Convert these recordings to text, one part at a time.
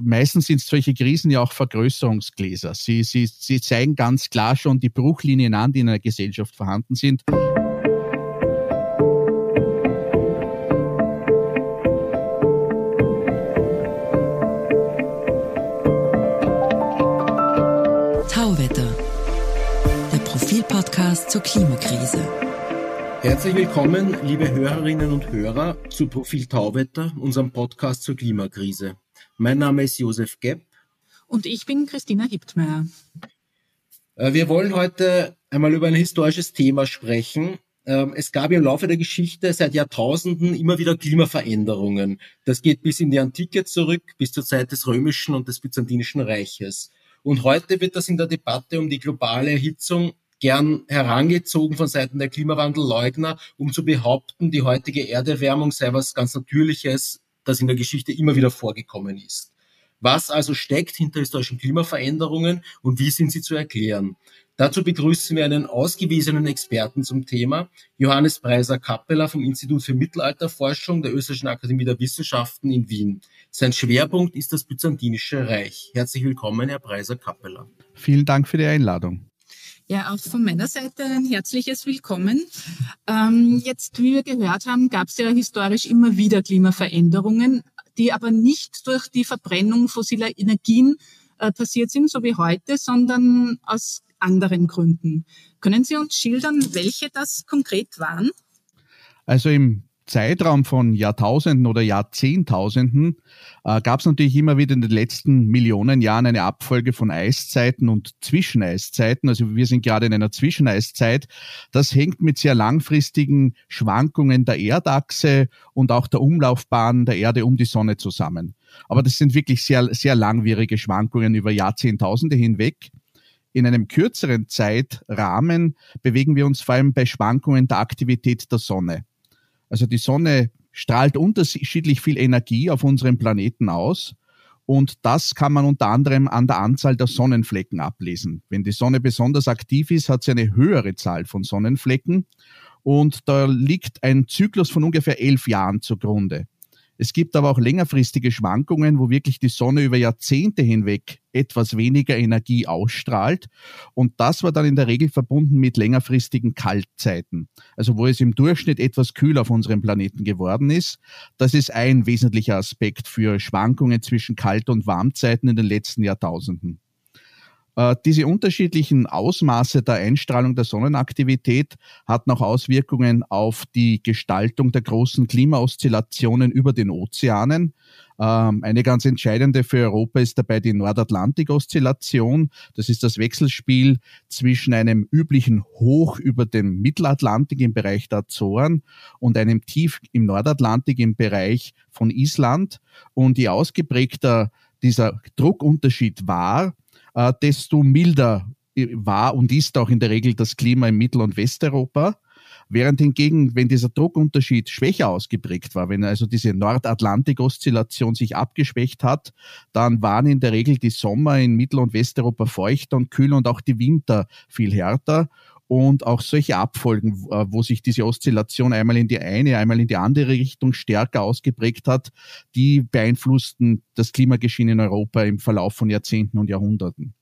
meistens sind solche Krisen ja auch Vergrößerungsgläser. Sie, sie, sie zeigen ganz klar schon die Bruchlinien an, die in einer Gesellschaft vorhanden sind. Tauwetter, der Profilpodcast zur Klimakrise. Herzlich willkommen, liebe Hörerinnen und Hörer, zu Profil Tauwetter, unserem Podcast zur Klimakrise. Mein Name ist Josef Gepp. Und ich bin Christina Hiptmeier. Äh, wir wollen heute einmal über ein historisches Thema sprechen. Ähm, es gab im Laufe der Geschichte seit Jahrtausenden immer wieder Klimaveränderungen. Das geht bis in die Antike zurück, bis zur Zeit des Römischen und des Byzantinischen Reiches. Und heute wird das in der Debatte um die globale Erhitzung gern herangezogen von Seiten der Klimawandelleugner, um zu behaupten, die heutige Erderwärmung sei was ganz Natürliches, das in der Geschichte immer wieder vorgekommen ist. Was also steckt hinter historischen Klimaveränderungen und wie sind sie zu erklären? Dazu begrüßen wir einen ausgewiesenen Experten zum Thema, Johannes Preiser-Kappeler vom Institut für Mittelalterforschung der Österreichischen Akademie der Wissenschaften in Wien. Sein Schwerpunkt ist das Byzantinische Reich. Herzlich willkommen, Herr Preiser-Kappeler. Vielen Dank für die Einladung. Ja, auch von meiner Seite ein herzliches Willkommen. Ähm, jetzt, wie wir gehört haben, gab es ja historisch immer wieder Klimaveränderungen, die aber nicht durch die Verbrennung fossiler Energien äh, passiert sind, so wie heute, sondern aus anderen Gründen. Können Sie uns schildern, welche das konkret waren? Also im Zeitraum von Jahrtausenden oder Jahrzehntausenden äh, gab es natürlich immer wieder in den letzten Millionen Jahren eine Abfolge von Eiszeiten und Zwischeneiszeiten. Also wir sind gerade in einer Zwischeneiszeit. Das hängt mit sehr langfristigen Schwankungen der Erdachse und auch der Umlaufbahn der Erde um die Sonne zusammen. Aber das sind wirklich sehr, sehr langwierige Schwankungen über Jahrzehntausende hinweg. In einem kürzeren Zeitrahmen bewegen wir uns vor allem bei Schwankungen der Aktivität der Sonne. Also die Sonne strahlt unterschiedlich viel Energie auf unserem Planeten aus. Und das kann man unter anderem an der Anzahl der Sonnenflecken ablesen. Wenn die Sonne besonders aktiv ist, hat sie eine höhere Zahl von Sonnenflecken. Und da liegt ein Zyklus von ungefähr elf Jahren zugrunde. Es gibt aber auch längerfristige Schwankungen, wo wirklich die Sonne über Jahrzehnte hinweg etwas weniger Energie ausstrahlt. Und das war dann in der Regel verbunden mit längerfristigen Kaltzeiten. Also wo es im Durchschnitt etwas kühler auf unserem Planeten geworden ist. Das ist ein wesentlicher Aspekt für Schwankungen zwischen Kalt- und Warmzeiten in den letzten Jahrtausenden. Äh, diese unterschiedlichen Ausmaße der Einstrahlung der Sonnenaktivität hat noch Auswirkungen auf die Gestaltung der großen Klimaoszillationen über den Ozeanen. Ähm, eine ganz entscheidende für Europa ist dabei die Nordatlantik-Oszillation. Das ist das Wechselspiel zwischen einem üblichen Hoch über dem Mittelatlantik im Bereich der Azoren und einem Tief im Nordatlantik im Bereich von Island. Und je ausgeprägter dieser Druckunterschied war, äh, desto milder war und ist auch in der Regel das Klima in Mittel- und Westeuropa. Während hingegen, wenn dieser Druckunterschied schwächer ausgeprägt war, wenn also diese Nordatlantik-Oszillation sich abgeschwächt hat, dann waren in der Regel die Sommer in Mittel- und Westeuropa feuchter und kühler und auch die Winter viel härter. Und auch solche Abfolgen, äh, wo sich diese Oszillation einmal in die eine, einmal in die andere Richtung stärker ausgeprägt hat, die beeinflussten das Klimageschehen in Europa im Verlauf von Jahrzehnten und Jahrhunderten.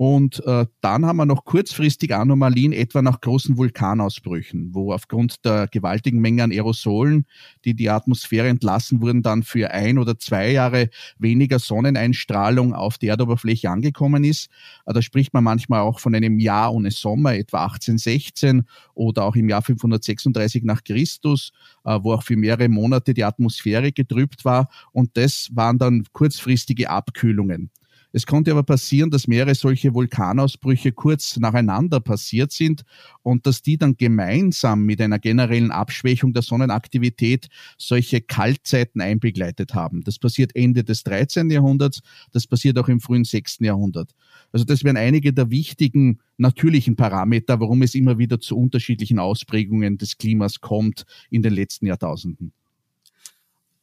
Und äh, dann haben wir noch kurzfristig Anomalien, etwa nach großen Vulkanausbrüchen, wo aufgrund der gewaltigen Menge an Aerosolen, die die Atmosphäre entlassen wurden, dann für ein oder zwei Jahre weniger Sonneneinstrahlung auf die Erdoberfläche angekommen ist. Äh, da spricht man manchmal auch von einem Jahr ohne Sommer, etwa 1816 oder auch im Jahr 536 nach Christus, äh, wo auch für mehrere Monate die Atmosphäre getrübt war. Und das waren dann kurzfristige Abkühlungen. Es konnte aber passieren, dass mehrere solche Vulkanausbrüche kurz nacheinander passiert sind und dass die dann gemeinsam mit einer generellen Abschwächung der Sonnenaktivität solche Kaltzeiten einbegleitet haben. Das passiert Ende des 13. Jahrhunderts, das passiert auch im frühen 6. Jahrhundert. Also das wären einige der wichtigen natürlichen Parameter, warum es immer wieder zu unterschiedlichen Ausprägungen des Klimas kommt in den letzten Jahrtausenden.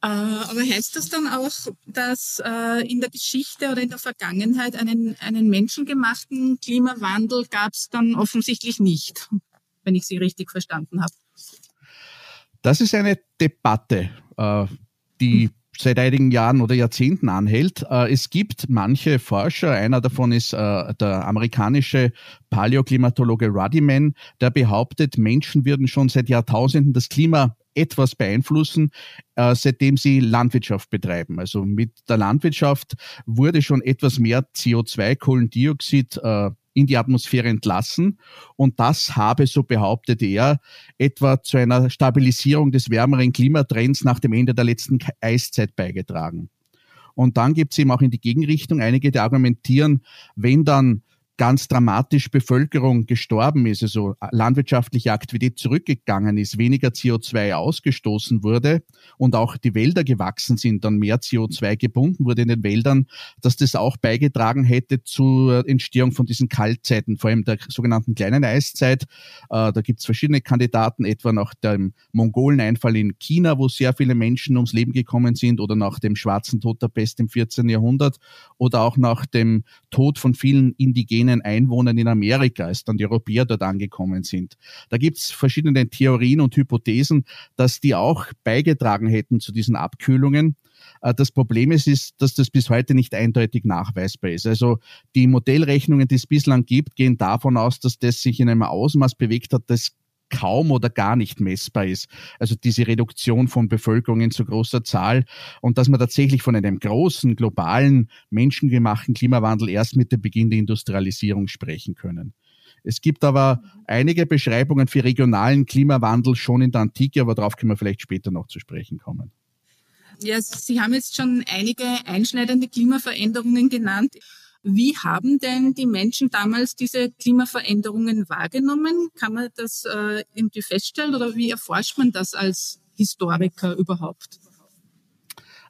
Äh, aber heißt das dann auch, dass äh, in der Geschichte oder in der Vergangenheit einen, einen menschengemachten Klimawandel gab es dann offensichtlich nicht, wenn ich Sie richtig verstanden habe? Das ist eine Debatte, äh, die seit einigen Jahren oder Jahrzehnten anhält. Es gibt manche Forscher, einer davon ist der amerikanische Paläoklimatologe Ruddyman, der behauptet, Menschen würden schon seit Jahrtausenden das Klima etwas beeinflussen, äh, seitdem sie Landwirtschaft betreiben. Also mit der Landwirtschaft wurde schon etwas mehr CO2, Kohlendioxid in die Atmosphäre entlassen. Und das habe, so behauptet er, etwa zu einer Stabilisierung des wärmeren Klimatrends nach dem Ende der letzten Eiszeit beigetragen. Und dann gibt es eben auch in die Gegenrichtung einige, die argumentieren, wenn dann ganz dramatisch Bevölkerung gestorben ist, also landwirtschaftliche Aktivität zurückgegangen ist, weniger CO2 ausgestoßen wurde und auch die Wälder gewachsen sind, dann mehr CO2 gebunden wurde in den Wäldern, dass das auch beigetragen hätte zur Entstehung von diesen Kaltzeiten, vor allem der sogenannten kleinen Eiszeit. Äh, da gibt es verschiedene Kandidaten, etwa nach dem Mongoleneinfall in China, wo sehr viele Menschen ums Leben gekommen sind, oder nach dem schwarzen Tod der Pest im 14. Jahrhundert, oder auch nach dem Tod von vielen indigenen indigenen Einwohnern in Amerika, als dann die Europäer dort angekommen sind. Da gibt es verschiedene Theorien und Hypothesen, dass die auch beigetragen hätten zu diesen Abkühlungen. Äh, das Problem ist, ist, dass das bis heute nicht eindeutig nachweisbar ist. Also die Modellrechnungen, die es bislang gibt, gehen davon aus, dass das sich in einem Ausmaß bewegt hat, das kaum oder gar nicht messbar ist. Also diese Reduktion von Bevölkerung in so großer Zahl und dass man tatsächlich von einem großen, globalen, menschengemachten Klimawandel erst mit dem Beginn der Industrialisierung sprechen können. Es gibt aber einige Beschreibungen für regionalen Klimawandel schon in der Antike, aber darauf können wir vielleicht später noch zu sprechen kommen. Ja, Sie haben jetzt schon einige einschneidende Klimaveränderungen genannt. Wie haben denn die Menschen damals diese Klimaveränderungen wahrgenommen? Kann man das äh, irgendwie feststellen oder wie erforscht man das als Historiker überhaupt?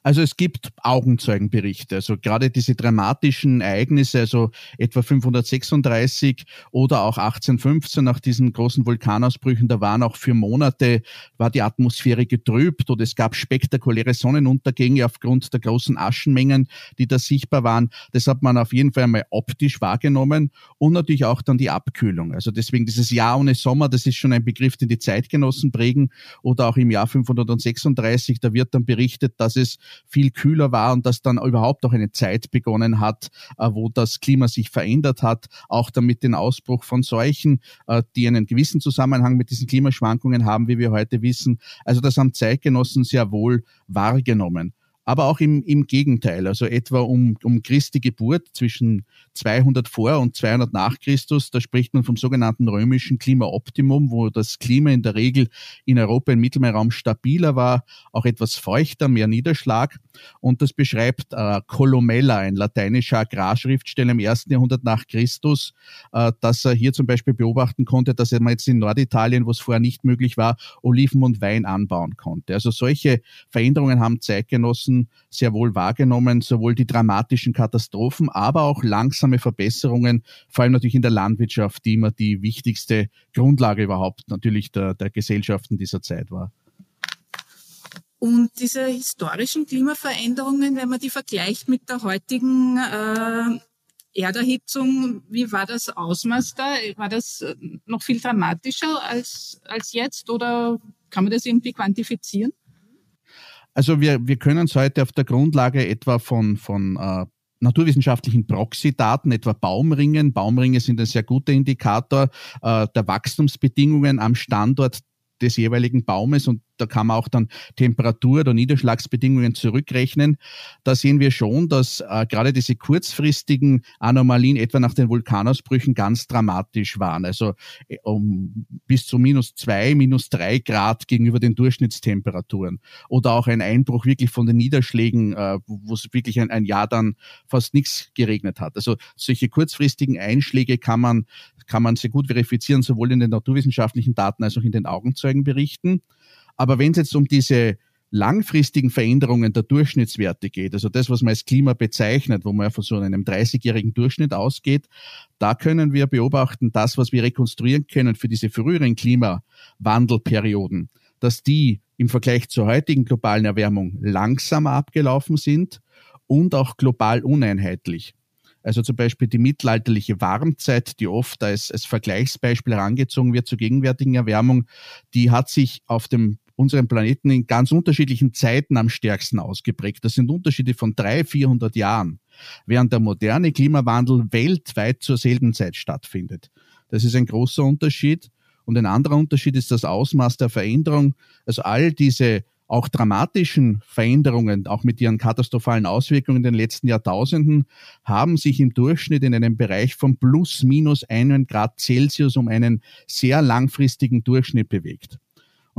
Also es gibt Augenzeugenberichte, also gerade diese dramatischen Ereignisse, also etwa 536 oder auch 1815 nach diesen großen Vulkanausbrüchen, da waren auch für Monate, war die Atmosphäre getrübt oder es gab spektakuläre Sonnenuntergänge aufgrund der großen Aschenmengen, die da sichtbar waren. Das hat man auf jeden Fall einmal optisch wahrgenommen und natürlich auch dann die Abkühlung. Also deswegen dieses Jahr ohne Sommer, das ist schon ein Begriff, den die Zeitgenossen prägen oder auch im Jahr 536, da wird dann berichtet, dass es viel kühler war und dass dann überhaupt auch eine Zeit begonnen hat, äh, wo das Klima sich verändert hat, auch damit den Ausbruch von Seuchen, äh, die einen gewissen Zusammenhang mit diesen Klimaschwankungen haben, wie wir heute wissen. Also das haben Zeitgenossen sehr wohl wahrgenommen aber auch im, im Gegenteil, also etwa um, um Christi Geburt zwischen 200 vor und 200 nach Christus, da spricht man vom sogenannten römischen Klimaoptimum, wo das Klima in der Regel in Europa im Mittelmeerraum stabiler war, auch etwas feuchter, mehr Niederschlag und das beschreibt äh, Columella, ein lateinischer Agrarschriftsteller im ersten Jahrhundert nach Christus, äh, dass er hier zum Beispiel beobachten konnte, dass er jetzt in Norditalien, wo es vorher nicht möglich war, Oliven und Wein anbauen konnte. Also solche Veränderungen haben Zeitgenossen sehr wohl wahrgenommen, sowohl die dramatischen Katastrophen, aber auch langsame Verbesserungen, vor allem natürlich in der Landwirtschaft, die immer die wichtigste Grundlage überhaupt natürlich der, der Gesellschaften dieser Zeit war. Und diese historischen Klimaveränderungen, wenn man die vergleicht mit der heutigen äh, Erderhitzung, wie war das Ausmaß da? War das äh, noch viel dramatischer als, als jetzt oder kann man das irgendwie quantifizieren? Also wir, wir können es heute auf der Grundlage etwa von, von äh, naturwissenschaftlichen Proxy-Daten, etwa Baumringen. Baumringe sind ein sehr guter Indikator äh, der Wachstumsbedingungen am Standort des jeweiligen Baumes und da kann man auch dann Temperatur- oder Niederschlagsbedingungen zurückrechnen. Da sehen wir schon, dass äh, gerade diese kurzfristigen Anomalien etwa nach den Vulkanausbrüchen ganz dramatisch waren. Also äh, um bis zu minus zwei, minus drei Grad gegenüber den Durchschnittstemperaturen. Oder auch ein Einbruch wirklich von den Niederschlägen, äh, wo es wirklich ein, ein Jahr dann fast nichts geregnet hat. Also solche kurzfristigen Einschläge kann man, kann man sehr gut verifizieren, sowohl in den naturwissenschaftlichen Daten als auch in den Augenzeugenberichten. Aber wenn es jetzt um diese langfristigen Veränderungen der Durchschnittswerte geht, also das, was man als Klima bezeichnet, wo man ja von so einem 30-jährigen Durchschnitt ausgeht, da können wir beobachten, das, was wir rekonstruieren können für diese früheren Klimawandelperioden, dass die im Vergleich zur heutigen globalen Erwärmung langsamer abgelaufen sind und auch global uneinheitlich. Also zum Beispiel die mittelalterliche Warmzeit, die oft als, als Vergleichsbeispiel herangezogen wird zur gegenwärtigen Erwärmung, die hat sich auf dem unseren Planeten in ganz unterschiedlichen Zeiten am stärksten ausgeprägt. Das sind Unterschiede von drei, vierhundert Jahren, während der moderne Klimawandel weltweit zur selben Zeit stattfindet. Das ist ein großer Unterschied. Und ein anderer Unterschied ist das Ausmaß der Veränderung. Also all diese auch dramatischen Veränderungen, auch mit ihren katastrophalen Auswirkungen in den letzten Jahrtausenden, haben sich im Durchschnitt in einem Bereich von plus minus einen Grad Celsius um einen sehr langfristigen Durchschnitt bewegt.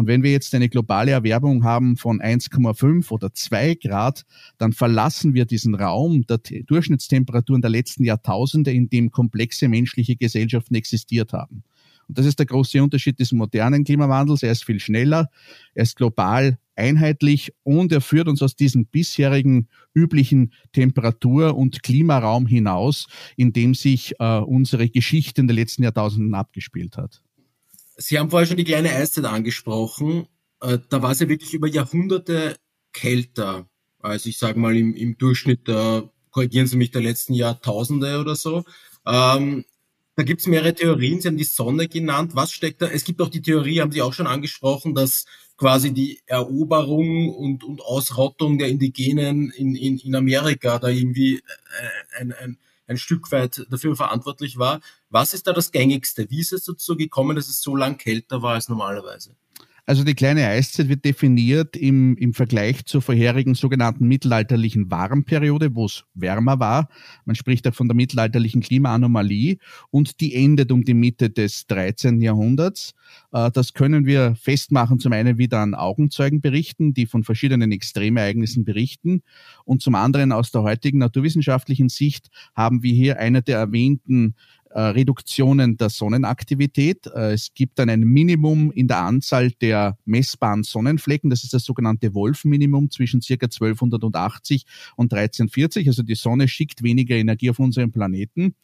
Und wenn wir jetzt eine globale Erwärmung haben von 1,5 oder 2 Grad, dann verlassen wir diesen Raum der Durchschnittstemperaturen der letzten Jahrtausende, in dem komplexe menschliche Gesellschaften existiert haben. Und das ist der große Unterschied des modernen Klimawandels. Er ist viel schneller, er ist global einheitlich und er führt uns aus diesem bisherigen üblichen Temperatur- und Klimaraum hinaus, in dem sich äh, unsere Geschichte in den letzten Jahrtausenden abgespielt hat. Sie haben vorher schon die kleine Eiszeit angesprochen. Äh, da war es ja wirklich über Jahrhunderte kälter. Also ich sage mal im, im Durchschnitt, äh, korrigieren Sie mich, der letzten Jahrtausende oder so. Ähm, da gibt es mehrere Theorien. Sie haben die Sonne genannt. Was steckt da? Es gibt auch die Theorie, haben Sie auch schon angesprochen, dass quasi die Eroberung und, und Ausrottung der Indigenen in, in, in Amerika da irgendwie äh, ein, ein, ein Stück weit dafür verantwortlich war. Was ist da das Gängigste? Wie ist es dazu gekommen, dass es so lang kälter war als normalerweise? Also die kleine Eiszeit wird definiert im, im Vergleich zur vorherigen sogenannten mittelalterlichen Warmperiode, wo es wärmer war. Man spricht auch von der mittelalterlichen Klimaanomalie und die endet um die Mitte des 13. Jahrhunderts. Äh, das können wir festmachen, zum einen wieder an Augenzeugenberichten, die von verschiedenen Extremereignissen berichten und zum anderen aus der heutigen naturwissenschaftlichen Sicht haben wir hier eine der erwähnten äh, Reduktionen der Sonnenaktivität. Äh, es gibt dann ein Minimum in der Anzahl der messbaren Sonnenflecken. Das ist das sogenannte Wolf-Minimum zwischen circa 1280 und 1340. Also die Sonne schickt weniger Energie auf unseren Planeten.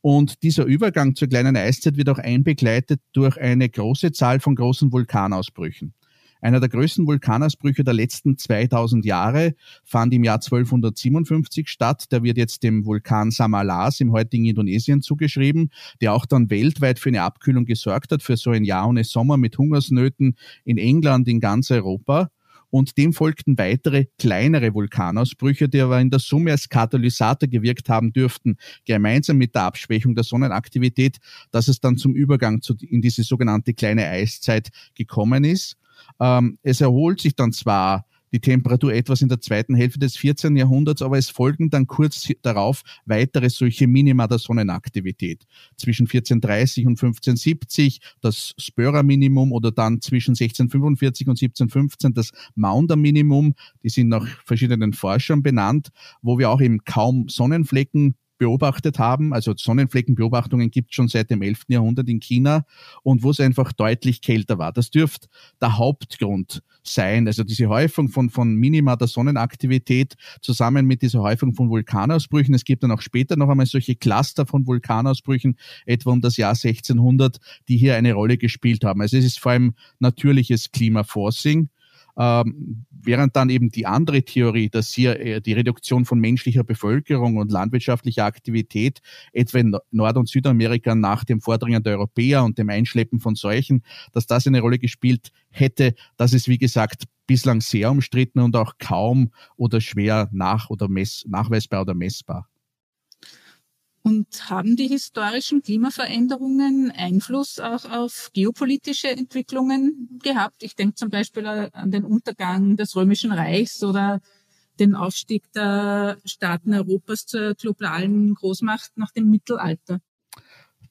Und dieser Übergang zur kleinen Eiszeit wird auch einbegleitet durch eine große Zahl von großen Vulkanausbrüchen. Einer der größten Vulkanausbrüche der letzten 2000 Jahre fand im Jahr 1257 statt. Der wird jetzt dem Vulkan Samalas im heutigen Indonesien zugeschrieben, der auch dann weltweit für eine Abkühlung gesorgt hat, für so ein Jahr ohne Sommer mit Hungersnöten in England, in ganz Europa und dem folgten weitere kleinere Vulkanausbrüche, die aber in der Summe als Katalysator gewirkt haben dürften, gemeinsam mit der Abschwächung der Sonnenaktivität, dass es dann zum Übergang in diese sogenannte kleine Eiszeit gekommen ist. Ähm, es erholt sich dann zwar die Temperatur etwas in der zweiten Hälfte des 14. Jahrhunderts, aber es folgen dann kurz darauf weitere solche Minima der Sonnenaktivität. Zwischen 1430 und 1570 das Spörer-Minimum oder dann zwischen 1645 und 1715 das Maunder-Minimum. Die sind nach verschiedenen Forschern benannt, wo wir auch eben kaum Sonnenflecken beobachtet haben. Also Sonnenfleckenbeobachtungen gibt es schon seit dem 11. Jahrhundert in China und wo es einfach deutlich kälter war. Das dürfte der Hauptgrund sein. Also diese Häufung von, von Minima der Sonnenaktivität zusammen mit dieser Häufung von Vulkanausbrüchen. Es gibt dann auch später noch einmal solche Cluster von Vulkanausbrüchen, etwa um das Jahr 1600, die hier eine Rolle gespielt haben. Also es ist vor allem natürliches Klimaforcing. Ähm, während dann eben die andere Theorie, dass hier äh, die Reduktion von menschlicher Bevölkerung und landwirtschaftlicher Aktivität etwa in Nord- und Südamerika nach dem Vordringen der Europäer und dem Einschleppen von Seuchen, dass das eine Rolle gespielt hätte, das ist wie gesagt bislang sehr umstritten und auch kaum oder schwer nach oder mess, nachweisbar oder messbar. Und haben die historischen Klimaveränderungen Einfluss auch auf geopolitische Entwicklungen gehabt? Ich denke zum Beispiel an den Untergang des Römischen Reichs oder den Aufstieg der Staaten Europas zur globalen Großmacht nach dem Mittelalter.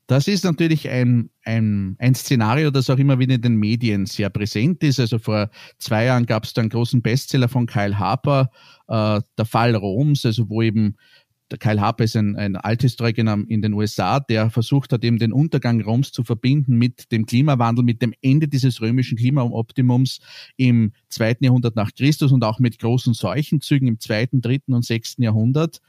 Das ist natürlich ein, ein, ein Szenario, das auch immer wieder in den Medien sehr präsent ist. Also vor zwei Jahren gab es da einen großen Bestseller von Kyle Harper, äh, Der Fall Roms, also wo eben der Kyle Harper ist ein, ein Althistoriker in den USA, der versucht hat, eben den Untergang Roms zu verbinden mit dem Klimawandel, mit dem Ende dieses römischen Klimaoptimums im zweiten Jahrhundert nach Christus und auch mit großen Seuchenzügen im zweiten, dritten und sechsten Jahrhundert.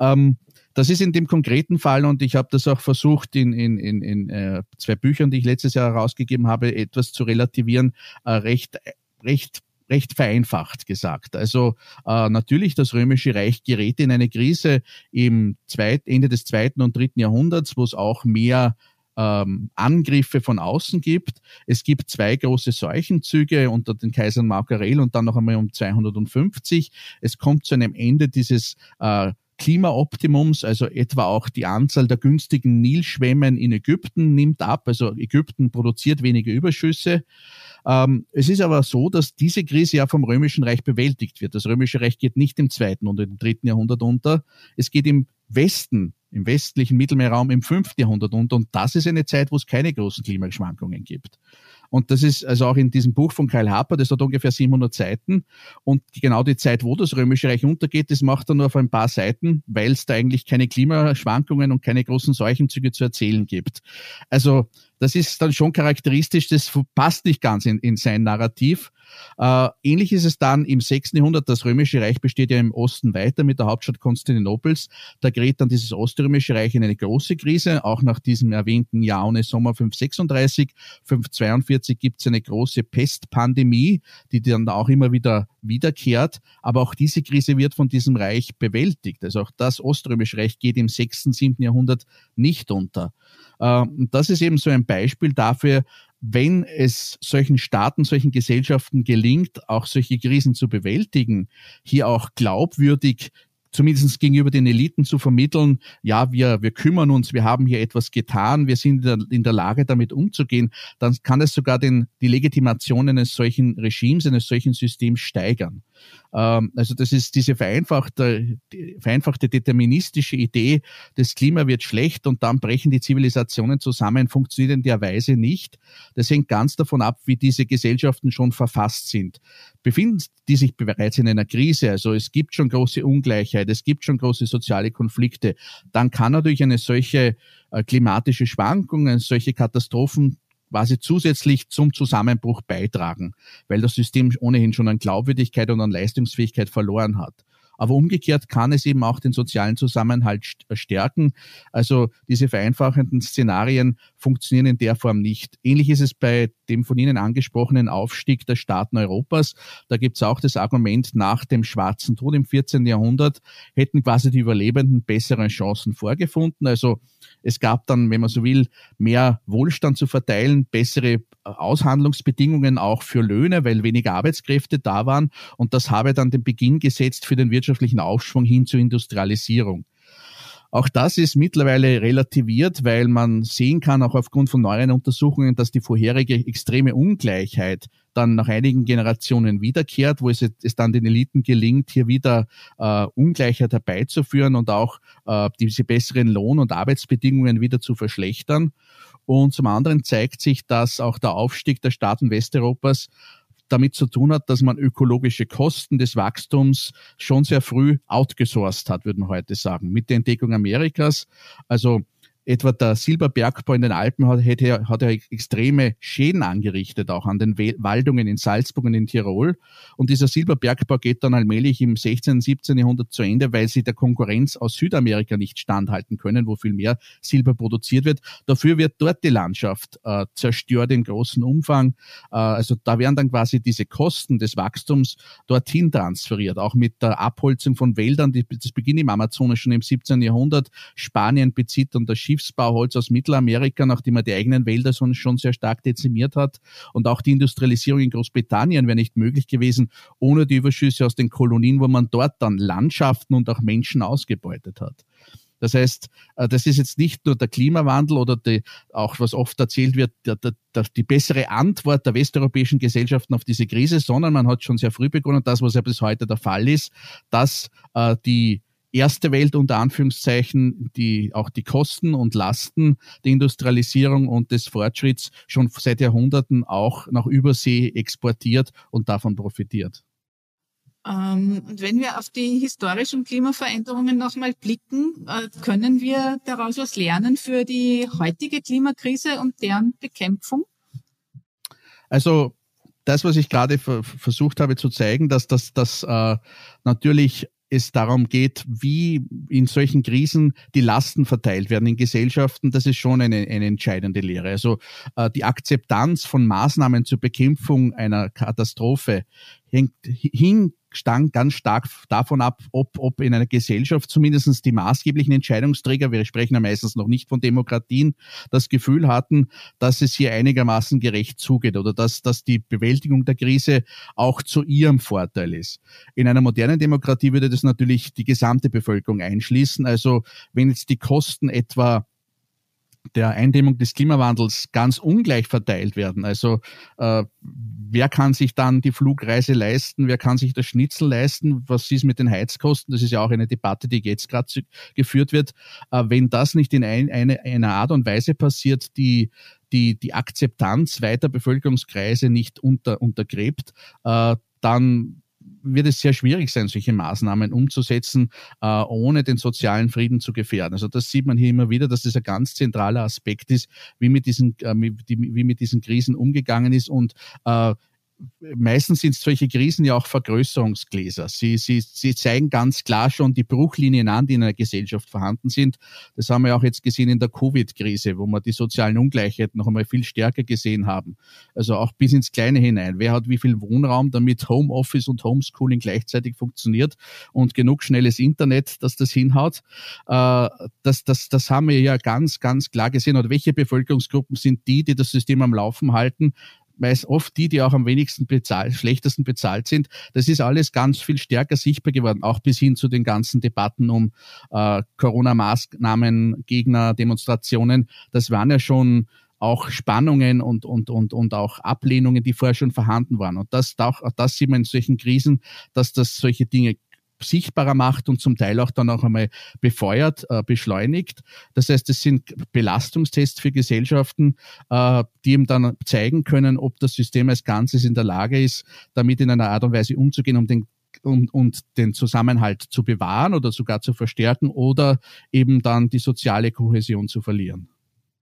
Ähm, das ist in dem konkreten Fall, und ich habe das auch versucht, in, in, in, in äh, zwei Büchern, die ich letztes Jahr herausgegeben habe, etwas zu relativieren, äh, recht, recht recht vereinfacht gesagt. Also äh, natürlich, das Römische Reich gerät in eine Krise im zweit, Ende des zweiten und dritten Jahrhunderts, wo es auch mehr ähm, Angriffe von außen gibt. Es gibt zwei große Seuchenzüge unter den Kaisern Mark Aurel und dann noch einmal um 250. Es kommt zu einem Ende dieses äh, Klimaoptimums, also etwa auch die Anzahl der günstigen Nilschwämmen in Ägypten nimmt ab. Also Ägypten produziert weniger Überschüsse. Ähm, es ist aber so, dass diese Krise ja vom Römischen Reich bewältigt wird. Das Römische Reich geht nicht im zweiten und im dritten Jahrhundert unter. Es geht im Westen, im westlichen Mittelmeerraum im fünften Jahrhundert unter. Und das ist eine Zeit, wo es keine großen Klimaschwankungen gibt. Und das ist also auch in diesem Buch von Karl Harper, das hat ungefähr 700 Seiten. Und genau die Zeit, wo das Römische Reich untergeht, das macht er nur auf ein paar Seiten, weil es da eigentlich keine Klimaschwankungen und keine großen Seuchenzüge zu erzählen gibt. Also das ist dann schon charakteristisch, das passt nicht ganz in, in sein Narrativ. Äh, ähnlich ist es dann im 6. Jahrhundert. Das Römische Reich besteht ja im Osten weiter mit der Hauptstadt Konstantinopels. Da gerät dann dieses Oströmische Reich in eine große Krise, auch nach diesem erwähnten Jahr ohne Sommer 536. 542 gibt es eine große Pestpandemie, die dann auch immer wieder wiederkehrt. Aber auch diese Krise wird von diesem Reich bewältigt. Also auch das Oströmische Reich geht im 6., 7. Jahrhundert nicht unter. Ähm, das ist eben so ein Beispiel dafür, wenn es solchen Staaten, solchen Gesellschaften gelingt, auch solche Krisen zu bewältigen, hier auch glaubwürdig zumindest gegenüber den Eliten zu vermitteln, ja, wir, wir kümmern uns, wir haben hier etwas getan, wir sind in der, in der Lage, damit umzugehen, dann kann es sogar den, die Legitimation eines solchen Regimes, eines solchen Systems steigern. Ähm, also das ist diese vereinfachte, vereinfachte deterministische Idee, das Klima wird schlecht und dann brechen die Zivilisationen zusammen, funktioniert in der Weise nicht. Das hängt ganz davon ab, wie diese Gesellschaften schon verfasst sind. Befinden die sich bereits in einer Krise, also es gibt schon große Ungleichheit, es gibt schon große soziale Konflikte, dann kann natürlich eine solche äh, klimatische Schwankung, eine solche Katastrophen quasi zusätzlich zum Zusammenbruch beitragen, weil das System ohnehin schon an Glaubwürdigkeit und an Leistungsfähigkeit verloren hat. Aber umgekehrt kann es eben auch den sozialen Zusammenhalt stärken. Also diese vereinfachenden Szenarien funktionieren in der Form nicht. Ähnlich ist es bei dem von Ihnen angesprochenen Aufstieg der Staaten Europas. Da gibt es auch das Argument, nach dem Schwarzen Tod im 14. Jahrhundert hätten quasi die Überlebenden bessere Chancen vorgefunden. Also es gab dann, wenn man so will, mehr Wohlstand zu verteilen, bessere äh, Aushandlungsbedingungen auch für Löhne, weil weniger Arbeitskräfte da waren. Und das habe dann den Beginn gesetzt für den wirtschaftlichen Aufschwung hin zur Industrialisierung. Auch das ist mittlerweile relativiert, weil man sehen kann, auch aufgrund von neueren Untersuchungen, dass die vorherige extreme Ungleichheit dann nach einigen Generationen wiederkehrt, wo es, es dann den Eliten gelingt, hier wieder äh, Ungleichheit herbeizuführen und auch äh, diese besseren Lohn- und Arbeitsbedingungen wieder zu verschlechtern. Und zum anderen zeigt sich, dass auch der Aufstieg der Staaten Westeuropas damit zu tun hat, dass man ökologische Kosten des Wachstums schon sehr früh outgesourced hat, würden heute sagen, mit der Entdeckung Amerikas. Also etwa der Silberbergbau in den Alpen hat, hätte, hat ja extreme Schäden angerichtet, auch an den Waldungen in Salzburg und in Tirol. Und dieser Silberbergbau geht dann allmählich im 16., 17. Jahrhundert zu Ende, weil sie der Konkurrenz aus Südamerika nicht standhalten können, wo viel mehr Silber produziert wird. Dafür wird dort die Landschaft äh, zerstört in großem Umfang. Äh, also da werden dann quasi diese Kosten des Wachstums dorthin transferiert, auch mit der Abholzung von Wäldern. Die, das beginnt im Amazonas schon im 17. Jahrhundert. Spanien bezieht dann das Schiff Schiffsbauholz aus Mittelamerika, nachdem er die eigenen Wälder schon sehr stark dezimiert hat. Und auch die Industrialisierung in Großbritannien wäre nicht möglich gewesen ohne die Überschüsse aus den Kolonien, wo man dort dann Landschaften und auch Menschen ausgebeutet hat. Das heißt, äh, das ist jetzt nicht nur der Klimawandel oder die, auch was oft erzählt wird, der, der, die bessere Antwort der westeuropäischen Gesellschaften auf diese Krise, sondern man hat schon sehr früh begonnen, das, was ja bis heute der Fall ist, dass äh, die erste Welt unter Anführungszeichen, die auch die Kosten und Lasten der Industrialisierung und des Fortschritts schon seit Jahrhunderten auch nach Übersee exportiert und davon profitiert. Ähm, und wenn wir auf die historischen Klimaveränderungen nochmal blicken, äh, können wir daraus was lernen für die heutige Klimakrise und deren Bekämpfung? Also das, was ich gerade versucht habe zu zeigen, dass das dass, äh, natürlich es darum geht, wie in solchen Krisen die Lasten verteilt werden in Gesellschaften, das ist schon eine, eine entscheidende Lehre. Also äh, die Akzeptanz von Maßnahmen zur Bekämpfung einer Katastrophe hängt hin ganz stark davon ab, ob, ob in einer Gesellschaft zumindest die maßgeblichen Entscheidungsträger, wir sprechen ja meistens noch nicht von Demokratien, das Gefühl hatten, dass es hier einigermaßen gerecht zugeht oder dass, dass die Bewältigung der Krise auch zu ihrem Vorteil ist. In einer modernen Demokratie würde das natürlich die gesamte Bevölkerung einschließen. Also wenn jetzt die Kosten etwa der Eindämmung des Klimawandels ganz ungleich verteilt werden. Also äh, wer kann sich dann die Flugreise leisten, wer kann sich das Schnitzel leisten, was ist mit den Heizkosten, das ist ja auch eine Debatte, die jetzt gerade geführt wird. Äh, wenn das nicht in ein, eine, einer Art und Weise passiert, die die, die Akzeptanz weiter Bevölkerungskreise nicht unter, untergräbt, äh, dann wird es sehr schwierig sein, solche Maßnahmen umzusetzen, äh, ohne den sozialen Frieden zu gefährden. Also das sieht man hier immer wieder, dass das ein ganz zentraler Aspekt ist, wie mit diesen, äh, wie mit diesen Krisen umgegangen ist und äh, meistens sind solche Krisen ja auch Vergrößerungsgläser. Sie, sie, sie zeigen ganz klar schon die Bruchlinien an, die in einer Gesellschaft vorhanden sind. Das haben wir auch jetzt gesehen in der Covid-Krise, wo wir die sozialen Ungleichheiten noch einmal viel stärker gesehen haben. Also auch bis ins Kleine hinein. Wer hat wie viel Wohnraum, damit Homeoffice und Homeschooling gleichzeitig funktioniert und genug schnelles Internet, dass das hinhaut? Äh, das, das, das haben wir ja ganz, ganz klar gesehen. Oder welche Bevölkerungsgruppen sind die, die das System am Laufen halten? Meist oft die, die auch am wenigsten bezahlt, schlechtesten bezahlt sind. Das ist alles ganz viel stärker sichtbar geworden, auch bis hin zu den ganzen Debatten um äh, Corona-Maßnahmen, Gegner, Demonstrationen. Das waren ja schon auch Spannungen und, und, und, und auch Ablehnungen, die vorher schon vorhanden waren. Und das, auch, das sieht man in solchen Krisen, dass das solche Dinge sichtbarer macht und zum Teil auch dann auch einmal befeuert, äh, beschleunigt. Das heißt, es sind Belastungstests für Gesellschaften, äh, die eben dann zeigen können, ob das System als Ganzes in der Lage ist, damit in einer Art und Weise umzugehen, um den und, und den Zusammenhalt zu bewahren oder sogar zu verstärken oder eben dann die soziale Kohäsion zu verlieren.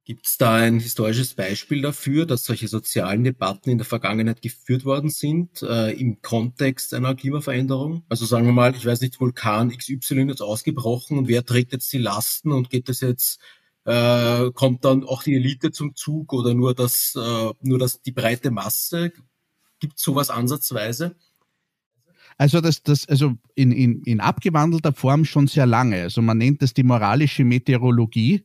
Gibt es da ein historisches Beispiel dafür, dass solche sozialen Debatten in der Vergangenheit geführt worden sind äh, im Kontext einer Klimaveränderung? Also sagen wir mal, ich weiß nicht, Vulkan XY ist ausgebrochen und wer trägt jetzt die Lasten und geht das jetzt äh, kommt dann auch die Elite zum Zug oder nur das äh, nur das die breite Masse? Gibt sowas ansatzweise? Also das, das, also in, in, in abgewandelter Form schon sehr lange. Also man nennt das die moralische Meteorologie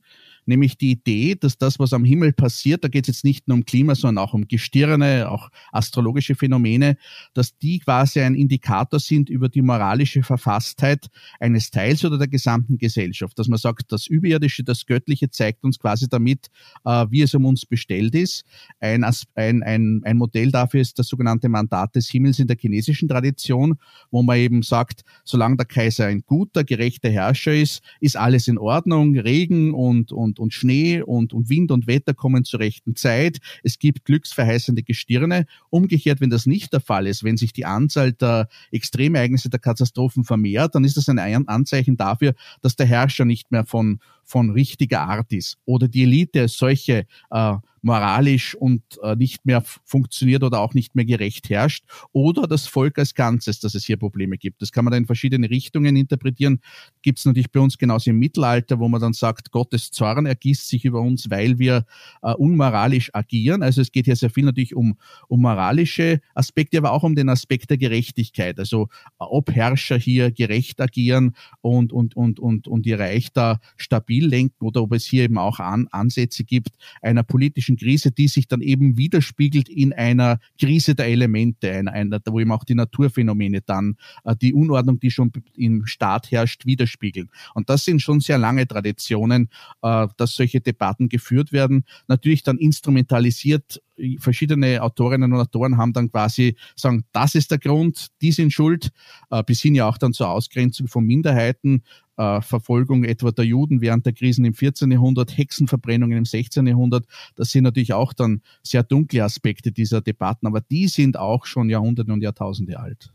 nämlich die Idee, dass das, was am Himmel passiert, da geht es jetzt nicht nur um Klima, sondern auch um Gestirne, auch astrologische Phänomene, dass die quasi ein Indikator sind über die moralische Verfasstheit eines Teils oder der gesamten Gesellschaft. Dass man sagt, das Überirdische, das Göttliche zeigt uns quasi damit, äh, wie es um uns bestellt ist. Ein, ein, ein, ein Modell dafür ist das sogenannte Mandat des Himmels in der chinesischen Tradition, wo man eben sagt, solange der Kaiser ein guter, gerechter Herrscher ist, ist alles in Ordnung, Regen und, und und, Schnee und, und Wind und Wetter kommen zur rechten Zeit. Es gibt glücksverheißende Gestirne. Umgekehrt, wenn das nicht der Fall ist, wenn sich die Anzahl der Extremereignisse, der Katastrophen vermehrt, dann ist das ein Anzeichen dafür, dass der Herrscher nicht mehr von, von richtiger Art ist oder die Elite als solche äh, moralisch und äh, nicht mehr funktioniert oder auch nicht mehr gerecht herrscht oder das Volk als Ganzes, dass es hier Probleme gibt. Das kann man dann in verschiedene Richtungen interpretieren. Gibt es natürlich bei uns genauso im Mittelalter, wo man dann sagt, Gottes Zorn ergießt sich über uns, weil wir äh, unmoralisch agieren. Also es geht hier sehr viel natürlich um, um moralische Aspekte, aber auch um den Aspekt der Gerechtigkeit. Also äh, ob Herrscher hier gerecht agieren und, und, und, und, und ihr Reich da stabil lenken oder ob es hier eben auch an, Ansätze gibt einer politischen Krise, die sich dann eben widerspiegelt in einer Krise der Elemente, einer, einer, wo eben auch die Naturphänomene dann äh, die Unordnung, die schon im Staat herrscht, widerspiegeln. Und das sind schon sehr lange Traditionen, äh, dass solche Debatten geführt werden. Natürlich dann instrumentalisiert verschiedene Autorinnen und Autoren haben dann quasi sagen, das ist der Grund, die sind schuld, äh, bis hin ja auch dann zur Ausgrenzung von Minderheiten, äh, Verfolgung etwa der Juden während der Krisen im 14. Jahrhundert, Hexenverbrennungen im 16. Jahrhundert. Das sind natürlich auch dann sehr dunkle Aspekte dieser Debatten, aber die sind auch schon Jahrhunderte und Jahrtausende alt.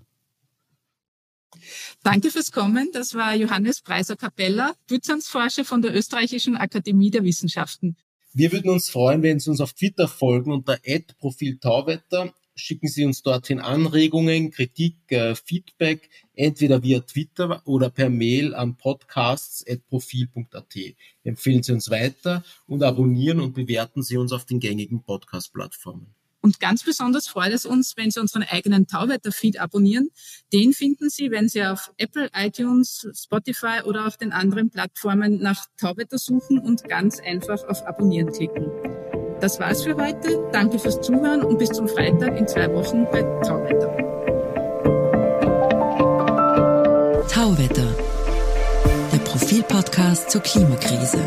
Danke fürs Kommen. Das war Johannes Preiser-Capella, Byzanzforscher von der Österreichischen Akademie der Wissenschaften. Wir würden uns freuen, wenn Sie uns auf Twitter folgen unter @profiltauwetter. Schicken Sie uns dorthin Anregungen, Kritik, äh, Feedback, entweder via Twitter oder per Mail an podcasts.profil.at. Empfehlen Sie uns weiter und abonnieren und bewerten Sie uns auf den gängigen Podcast-Plattformen. Und ganz besonders freut es uns, wenn Sie unseren eigenen Tauwetter-Feed abonnieren. Den finden Sie, wenn Sie auf Apple, iTunes, Spotify oder auf den anderen Plattformen nach Tauwetter suchen und ganz einfach auf Abonnieren klicken. Das war's für heute. Danke fürs Zuhören und bis zum Freitag in zwei Wochen bei Tauwetter. Tauwetter, der Profilpodcast zur Klimakrise.